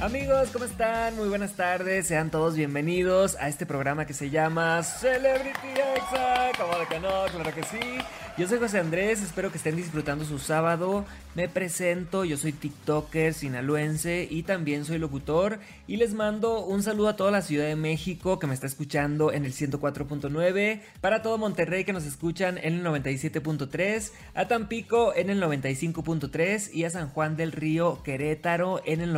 Amigos, ¿cómo están? Muy buenas tardes, sean todos bienvenidos a este programa que se llama Celebrity Exa. Como de que no, claro que sí. Yo soy José Andrés, espero que estén disfrutando su sábado. Me presento, yo soy TikToker sinaloense y también soy locutor. Y les mando un saludo a toda la Ciudad de México que me está escuchando en el 104.9, para todo Monterrey que nos escuchan en el 97.3, a Tampico en el 95.3 y a San Juan del Río Querétaro en el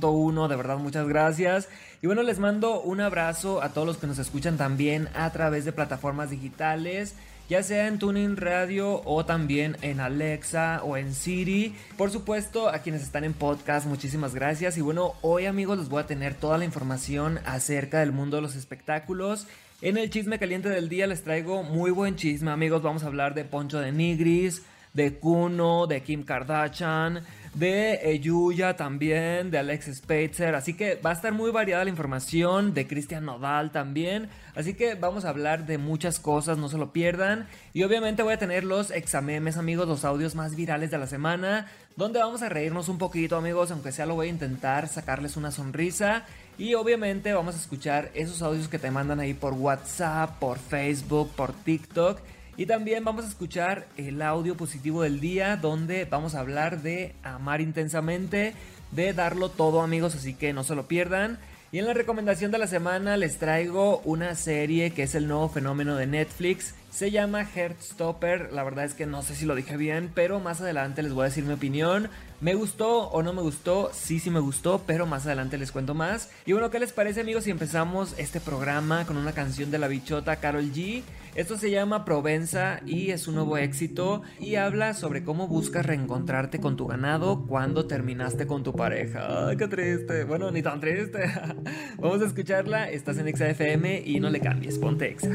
99.1. De verdad, muchas gracias. Y bueno, les mando un abrazo a todos los que nos escuchan también a través de plataformas digitales ya sea en Tuning Radio o también en Alexa o en Siri. Por supuesto, a quienes están en podcast, muchísimas gracias. Y bueno, hoy amigos les voy a tener toda la información acerca del mundo de los espectáculos. En el chisme caliente del día les traigo muy buen chisme, amigos. Vamos a hablar de Poncho de Nigris, de Kuno, de Kim Kardashian, de Yuya también, de Alex Spitzer. Así que va a estar muy variada la información, de Cristian Nodal también. Así que vamos a hablar de muchas cosas, no se lo pierdan. Y obviamente voy a tener los examemes, amigos, los audios más virales de la semana, donde vamos a reírnos un poquito, amigos, aunque sea lo voy a intentar sacarles una sonrisa. Y obviamente vamos a escuchar esos audios que te mandan ahí por WhatsApp, por Facebook, por TikTok. Y también vamos a escuchar el audio positivo del día donde vamos a hablar de amar intensamente, de darlo todo amigos, así que no se lo pierdan. Y en la recomendación de la semana les traigo una serie que es el nuevo fenómeno de Netflix se llama Heartstopper. La verdad es que no sé si lo dije bien, pero más adelante les voy a decir mi opinión. ¿Me gustó o no me gustó? Sí, sí me gustó, pero más adelante les cuento más. Y bueno, ¿qué les parece amigos si empezamos este programa con una canción de la bichota Carol G? Esto se llama Provenza y es un nuevo éxito y habla sobre cómo buscas reencontrarte con tu ganado cuando terminaste con tu pareja. Ay, qué triste. Bueno, ni tan triste. Vamos a escucharla. Estás en XFM y no le cambies. Ponte Exa.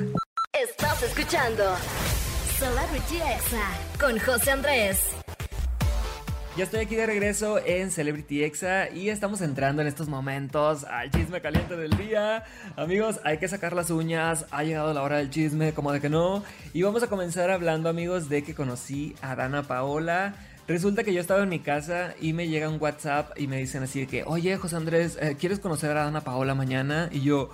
Escuchando Celebrity Exa con José Andrés. Ya estoy aquí de regreso en Celebrity Exa y estamos entrando en estos momentos al chisme caliente del día. Amigos, hay que sacar las uñas, ha llegado la hora del chisme, como de que no. Y vamos a comenzar hablando, amigos, de que conocí a Dana Paola. Resulta que yo estaba en mi casa y me llega un WhatsApp y me dicen así que, oye, José Andrés, eh, ¿quieres conocer a Dana Paola mañana? Y yo...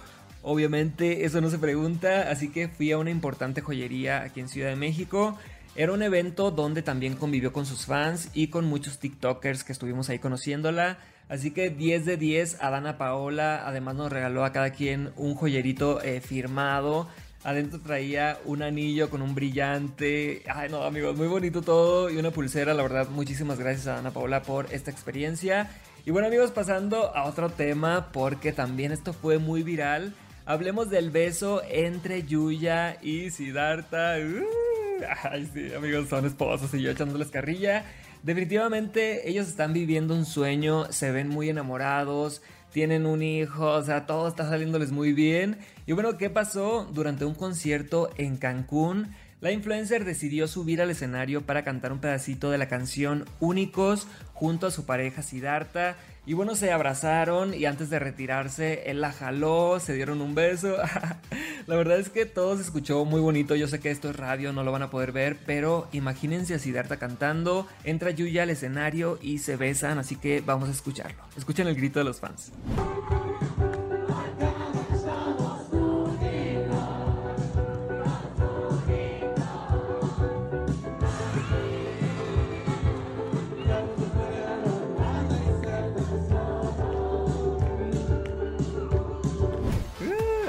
Obviamente eso no se pregunta, así que fui a una importante joyería aquí en Ciudad de México. Era un evento donde también convivió con sus fans y con muchos TikTokers que estuvimos ahí conociéndola. Así que 10 de 10 a Dana Paola. Además nos regaló a cada quien un joyerito eh, firmado. Adentro traía un anillo con un brillante. Ay, no, amigos, muy bonito todo. Y una pulsera, la verdad, muchísimas gracias a Dana Paola por esta experiencia. Y bueno, amigos, pasando a otro tema, porque también esto fue muy viral. Hablemos del beso entre Yuya y Siddhartha. Uh, ay, sí, amigos, son esposos y yo echándoles carrilla. Definitivamente ellos están viviendo un sueño, se ven muy enamorados, tienen un hijo, o sea, todo está saliéndoles muy bien. Y bueno, ¿qué pasó? Durante un concierto en Cancún, la influencer decidió subir al escenario para cantar un pedacito de la canción Únicos junto a su pareja Siddhartha. Y bueno, se abrazaron y antes de retirarse, él la jaló, se dieron un beso. la verdad es que todo se escuchó muy bonito. Yo sé que esto es radio, no lo van a poder ver, pero imagínense a Siddhartha cantando. Entra Yuya al escenario y se besan, así que vamos a escucharlo. Escuchen el grito de los fans.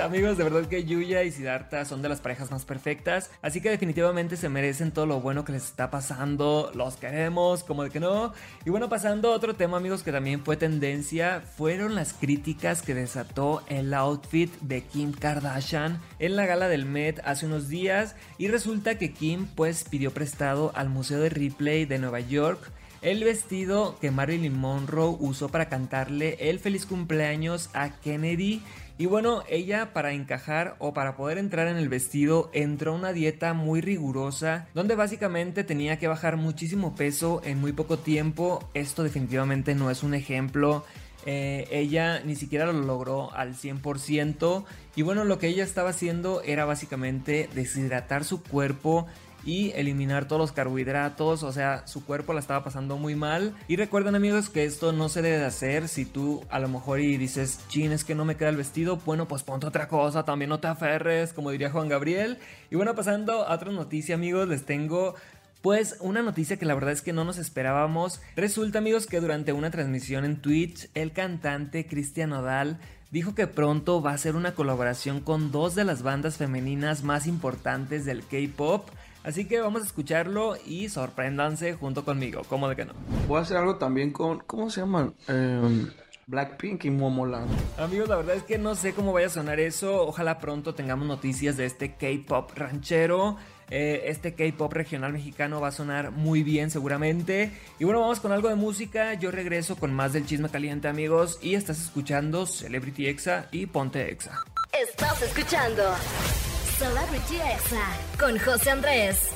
Amigos, de verdad que Yuya y Siddhartha son de las parejas más perfectas, así que definitivamente se merecen todo lo bueno que les está pasando, los queremos, como de que no. Y bueno, pasando a otro tema, amigos, que también fue tendencia, fueron las críticas que desató el outfit de Kim Kardashian en la gala del Met hace unos días y resulta que Kim pues pidió prestado al Museo de Ripley de Nueva York el vestido que Marilyn Monroe usó para cantarle el feliz cumpleaños a Kennedy y bueno, ella para encajar o para poder entrar en el vestido entró a una dieta muy rigurosa donde básicamente tenía que bajar muchísimo peso en muy poco tiempo. Esto definitivamente no es un ejemplo eh, ella ni siquiera lo logró al 100%. Y bueno, lo que ella estaba haciendo era básicamente deshidratar su cuerpo y eliminar todos los carbohidratos, o sea, su cuerpo la estaba pasando muy mal. Y recuerden amigos que esto no se debe de hacer si tú a lo mejor y dices, chin, es que no me queda el vestido, bueno, pues ponte otra cosa, también no te aferres, como diría Juan Gabriel. Y bueno, pasando a otra noticia amigos, les tengo pues una noticia que la verdad es que no nos esperábamos. Resulta amigos que durante una transmisión en Twitch, el cantante Cristian Odal dijo que pronto va a hacer una colaboración con dos de las bandas femeninas más importantes del K-Pop. Así que vamos a escucharlo y sorpréndanse junto conmigo, ¿cómo de que no? Voy a hacer algo también con, ¿cómo se llaman? Em, Blackpink y Momoland. Amigos, la verdad es que no sé cómo vaya a sonar eso. Ojalá pronto tengamos noticias de este K-Pop ranchero. Eh, este K-pop regional mexicano va a sonar muy bien seguramente. Y bueno, vamos con algo de música. Yo regreso con más del chisme caliente amigos. Y estás escuchando Celebrity Exa y Ponte Exa. Estás escuchando Celebrity Exa con José Andrés.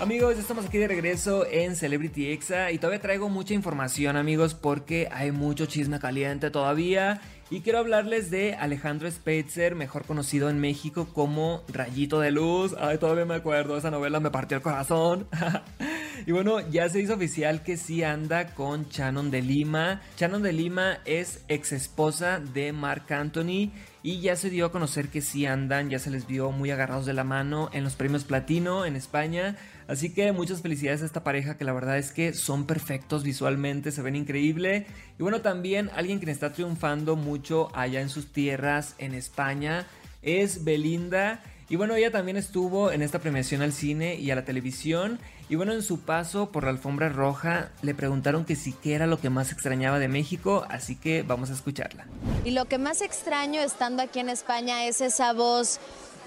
Amigos, estamos aquí de regreso en Celebrity Exa y todavía traigo mucha información amigos porque hay mucho chisme caliente todavía y quiero hablarles de Alejandro Spitzer, mejor conocido en México como Rayito de Luz. Ay, todavía me acuerdo, esa novela me partió el corazón. y bueno, ya se hizo oficial que sí anda con Shannon de Lima. Shannon de Lima es ex esposa de Mark Anthony y ya se dio a conocer que sí andan, ya se les vio muy agarrados de la mano en los premios Platino en España. Así que muchas felicidades a esta pareja que la verdad es que son perfectos visualmente, se ven increíble. Y bueno, también alguien que está triunfando mucho allá en sus tierras en España es Belinda. Y bueno, ella también estuvo en esta premiación al cine y a la televisión. Y bueno, en su paso por la alfombra roja le preguntaron que sí que era lo que más extrañaba de México, así que vamos a escucharla. Y lo que más extraño estando aquí en España es esa voz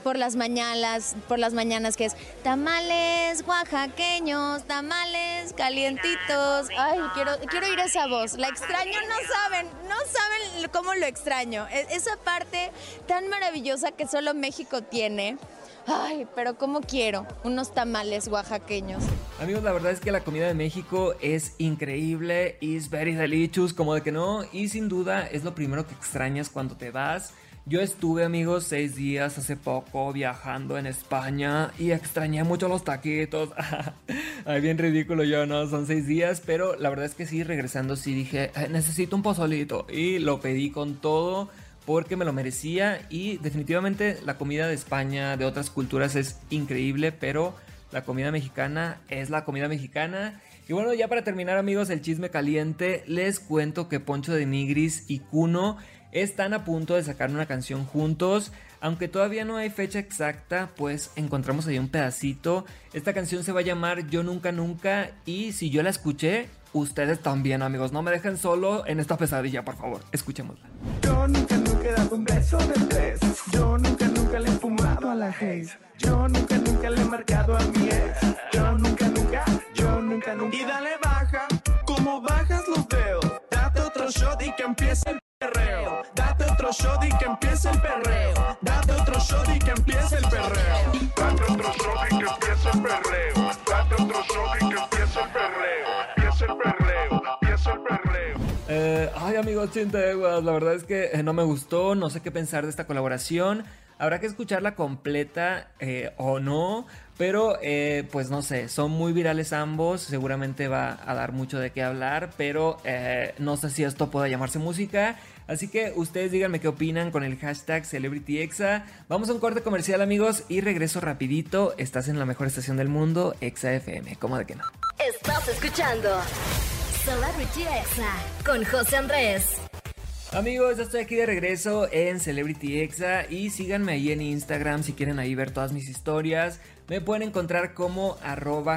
por las mañanas, por las mañanas que es tamales oaxaqueños, tamales calientitos. Ay, quiero, quiero oír esa voz. La extraño, no saben, no saben cómo lo extraño. E, esa parte tan maravillosa que solo México tiene. Ay, pero cómo quiero unos tamales oaxaqueños. Amigos, la verdad es que la comida de México es increíble, is very delicious, como de que no, y sin duda es lo primero que extrañas cuando te vas. Yo estuve, amigos, seis días hace poco viajando en España y extrañé mucho los taquitos. Ay, bien ridículo yo, ¿no? Son seis días, pero la verdad es que sí, regresando sí dije, necesito un pozolito. Y lo pedí con todo porque me lo merecía y definitivamente la comida de España, de otras culturas es increíble, pero la comida mexicana es la comida mexicana. Y bueno, ya para terminar amigos el chisme caliente, les cuento que Poncho de Nigris y Kuno están a punto de sacar una canción juntos. Aunque todavía no hay fecha exacta, pues encontramos ahí un pedacito. Esta canción se va a llamar Yo Nunca Nunca y si yo la escuché, ustedes también amigos. No me dejen solo en esta pesadilla, por favor. Escuchémosla. Yo nunca nunca he dado un beso de tres. Yo nunca nunca le he fumado a la haze. Yo nunca empiece el perreo. Date otro shot y que empiece el perreo. Date otro shot y que empiece el perreo. Date otro shot y que empiece el perreo. Empieza el perreo. Empieza el perreo. Eh, ay amigos chinteguas, la verdad es que eh, no me gustó, no sé qué pensar de esta colaboración. Habrá que escucharla completa eh, o no, pero eh, pues no sé, son muy virales ambos, seguramente va a dar mucho de qué hablar, pero eh, no sé si esto pueda llamarse música. Así que ustedes díganme qué opinan con el hashtag CelebrityExa. Vamos a un corte comercial amigos y regreso rapidito. Estás en la mejor estación del mundo, Exa FM, ¿cómo de que no? Estás escuchando Celebrity Exa con José Andrés. Amigos, ya estoy aquí de regreso en Celebrity Exa y síganme ahí en Instagram si quieren ver todas mis historias. Me pueden encontrar como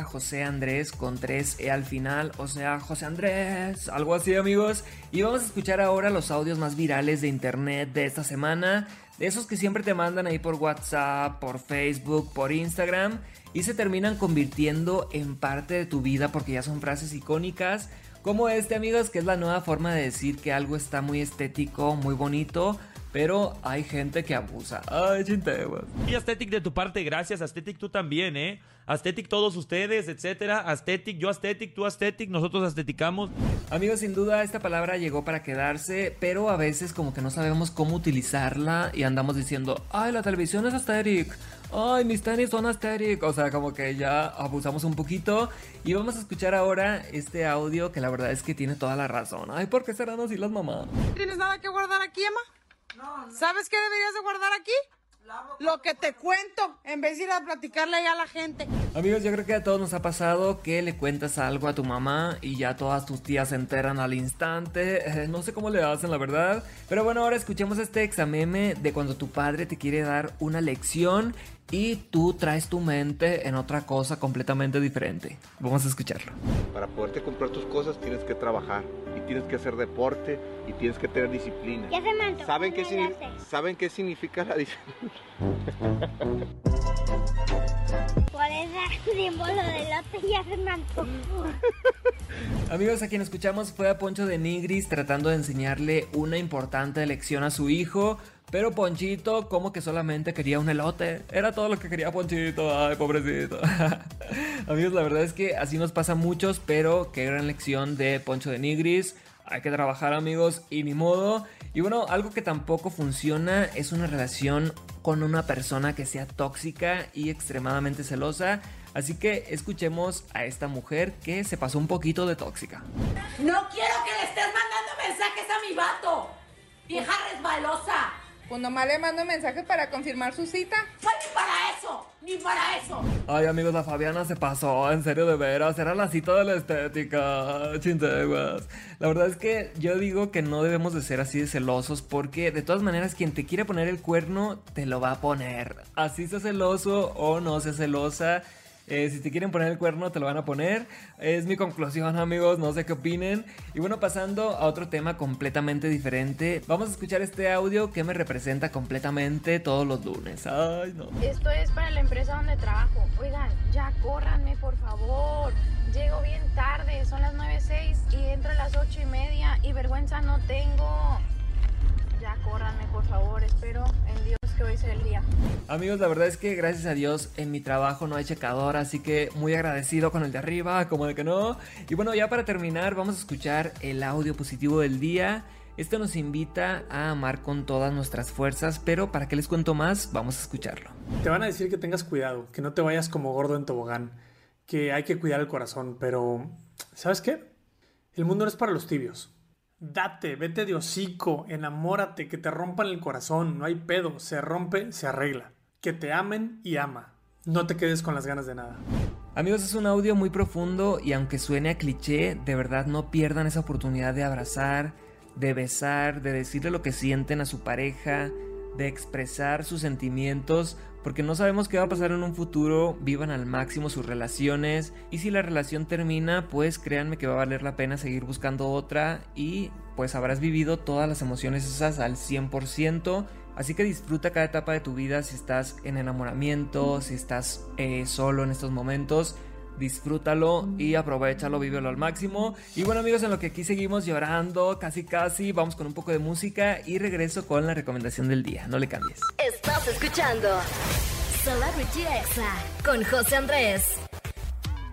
José Andrés con 3E al final, o sea, José Andrés, algo así amigos. Y vamos a escuchar ahora los audios más virales de internet de esta semana, de esos que siempre te mandan ahí por WhatsApp, por Facebook, por Instagram y se terminan convirtiendo en parte de tu vida porque ya son frases icónicas. Como este amigos, que es la nueva forma de decir que algo está muy estético, muy bonito, pero hay gente que abusa. Ay, chinteguas. Y Aesthetic de tu parte, gracias. Aesthetic tú también, ¿eh? Aesthetic todos ustedes, etcétera. Aesthetic, yo Aesthetic, tú Aesthetic, nosotros aestheticamos. Amigos, sin duda esta palabra llegó para quedarse, pero a veces como que no sabemos cómo utilizarla y andamos diciendo, ay, la televisión es aesthetic, ay, mis tenis son aesthetic, o sea, como que ya abusamos un poquito y vamos a escuchar ahora este audio que la verdad es que tiene toda la razón. Ay, ¿por qué serán así las mamás? ¿Tienes nada que guardar aquí, Emma? No, ¿Sabes qué deberías de guardar aquí? Lo que te cuento, en vez de ir a platicarle ya a la gente. Amigos, yo creo que a todos nos ha pasado que le cuentas algo a tu mamá y ya todas tus tías se enteran al instante. Eh, no sé cómo le hacen, la verdad. Pero bueno, ahora escuchemos este exameme de cuando tu padre te quiere dar una lección y tú traes tu mente en otra cosa completamente diferente. Vamos a escucharlo. Para poderte comprar tus cosas tienes que trabajar y tienes que hacer deporte y tienes que tener disciplina. Ya se me antojó ¿Saben qué, un signi- enlace. ¿Saben qué significa la disciplina? Por ese símbolo de lote ya se me antojó. Amigos, a quien escuchamos fue a Poncho de Nigris tratando de enseñarle una importante lección a su hijo. Pero Ponchito, como que solamente quería un elote. Era todo lo que quería Ponchito. Ay, pobrecito. Amigos, la verdad es que así nos pasa a muchos, pero qué gran lección de Poncho de Nigris. Hay que trabajar, amigos, y ni modo. Y bueno, algo que tampoco funciona es una relación con una persona que sea tóxica y extremadamente celosa. Así que escuchemos a esta mujer que se pasó un poquito de tóxica. No quiero que le estés mandando mensajes a mi vato. Vieja resbalosa. Pues nomás le mando mensaje para confirmar su cita. No, ni para eso, ni para eso. Ay, amigos, la Fabiana se pasó, en serio, de veras. Era la cita de la estética, chinteguas. La verdad es que yo digo que no debemos de ser así de celosos porque, de todas maneras, quien te quiere poner el cuerno, te lo va a poner. Así sea celoso o no sea celosa. Eh, si te quieren poner el cuerno, te lo van a poner. Es mi conclusión, amigos. No sé qué opinen. Y bueno, pasando a otro tema completamente diferente. Vamos a escuchar este audio que me representa completamente todos los lunes. Ay, no. Esto es para la empresa donde trabajo. Oigan, ya córranme, por favor. Llego bien tarde, son las 9.06 y entro a las 8 y media y vergüenza no tengo. Ya córranme, por favor. Espero en Dios que hoy sea el día. Amigos, la verdad es que gracias a Dios en mi trabajo no hay checador, así que muy agradecido con el de arriba, como de que no. Y bueno, ya para terminar, vamos a escuchar el audio positivo del día. Este nos invita a amar con todas nuestras fuerzas, pero para que les cuento más, vamos a escucharlo. Te van a decir que tengas cuidado, que no te vayas como gordo en tobogán, que hay que cuidar el corazón, pero ¿sabes qué? El mundo no es para los tibios. Date, vete de hocico, enamórate, que te rompan el corazón, no hay pedo, se rompe, se arregla. Que te amen y ama. No te quedes con las ganas de nada. Amigos, es un audio muy profundo y aunque suene a cliché, de verdad no pierdan esa oportunidad de abrazar, de besar, de decirle lo que sienten a su pareja, de expresar sus sentimientos, porque no sabemos qué va a pasar en un futuro, vivan al máximo sus relaciones y si la relación termina, pues créanme que va a valer la pena seguir buscando otra y pues habrás vivido todas las emociones esas al 100%, así que disfruta cada etapa de tu vida si estás en enamoramiento, si estás eh, solo en estos momentos disfrútalo y aprovechalo, vívelo al máximo. Y bueno amigos, en lo que aquí seguimos llorando, casi casi, vamos con un poco de música y regreso con la recomendación del día. No le cambies. Estás escuchando Celebrity Exa con José Andrés.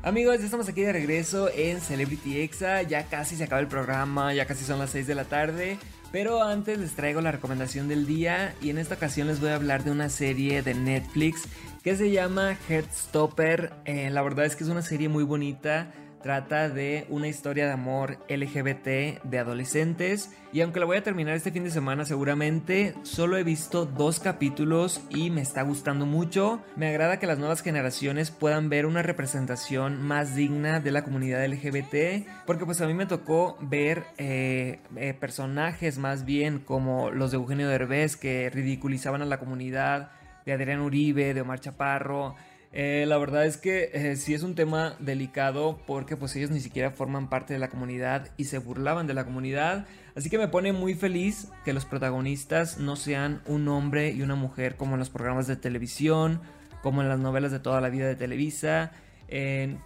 Amigos, ya estamos aquí de regreso en Celebrity Exa. Ya casi se acaba el programa, ya casi son las 6 de la tarde. Pero antes les traigo la recomendación del día y en esta ocasión les voy a hablar de una serie de Netflix que se llama Heartstopper. Eh, la verdad es que es una serie muy bonita. Trata de una historia de amor LGBT de adolescentes y aunque la voy a terminar este fin de semana seguramente, solo he visto dos capítulos y me está gustando mucho. Me agrada que las nuevas generaciones puedan ver una representación más digna de la comunidad LGBT porque pues a mí me tocó ver eh, eh, personajes más bien como los de Eugenio Derbez que ridiculizaban a la comunidad, de Adrián Uribe, de Omar Chaparro. Eh, la verdad es que eh, sí es un tema delicado porque pues ellos ni siquiera forman parte de la comunidad y se burlaban de la comunidad. Así que me pone muy feliz que los protagonistas no sean un hombre y una mujer como en los programas de televisión, como en las novelas de toda la vida de Televisa.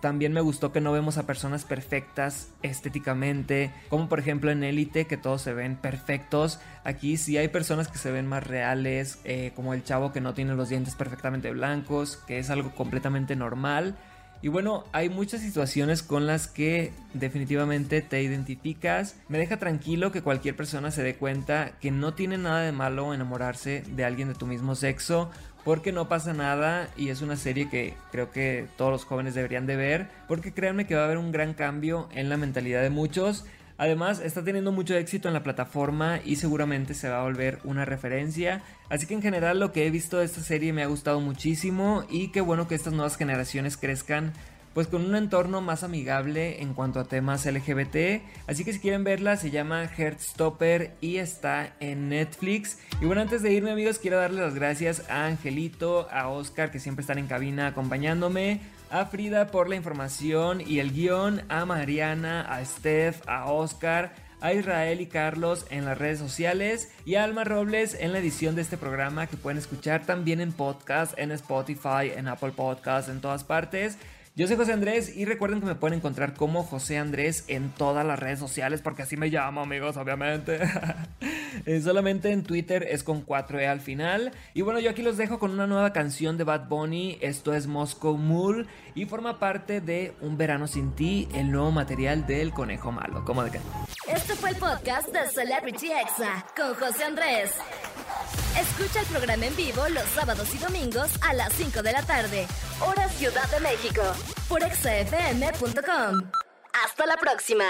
También me gustó que no vemos a personas perfectas estéticamente, como por ejemplo en Élite, que todos se ven perfectos. Aquí sí hay personas que se ven más reales, eh, como el chavo que no tiene los dientes perfectamente blancos, que es algo completamente normal. Y bueno, hay muchas situaciones con las que definitivamente te identificas. Me deja tranquilo que cualquier persona se dé cuenta que no tiene nada de malo enamorarse de alguien de tu mismo sexo. Porque no pasa nada y es una serie que creo que todos los jóvenes deberían de ver. Porque créanme que va a haber un gran cambio en la mentalidad de muchos. Además, está teniendo mucho éxito en la plataforma y seguramente se va a volver una referencia. Así que en general lo que he visto de esta serie me ha gustado muchísimo y qué bueno que estas nuevas generaciones crezcan pues con un entorno más amigable en cuanto a temas LGBT. Así que si quieren verla, se llama Heartstopper y está en Netflix. Y bueno, antes de irme amigos, quiero darle las gracias a Angelito, a Oscar que siempre están en cabina acompañándome, a Frida por la información y el guion, a Mariana, a Steph, a Oscar a Israel y Carlos en las redes sociales y a Alma Robles en la edición de este programa que pueden escuchar también en podcast, en Spotify, en Apple Podcast, en todas partes. Yo soy José Andrés y recuerden que me pueden encontrar como José Andrés en todas las redes sociales porque así me llamo amigos, obviamente. Eh, solamente en Twitter es con 4E al final. Y bueno, yo aquí los dejo con una nueva canción de Bad Bunny. Esto es Moscow Mule y forma parte de Un Verano Sin Ti, el nuevo material del Conejo Malo. ¿Cómo de qué? Este fue el podcast de Celebrity Exa con José Andrés. Escucha el programa en vivo los sábados y domingos a las 5 de la tarde, hora Ciudad de México, por exafm.com. Hasta la próxima.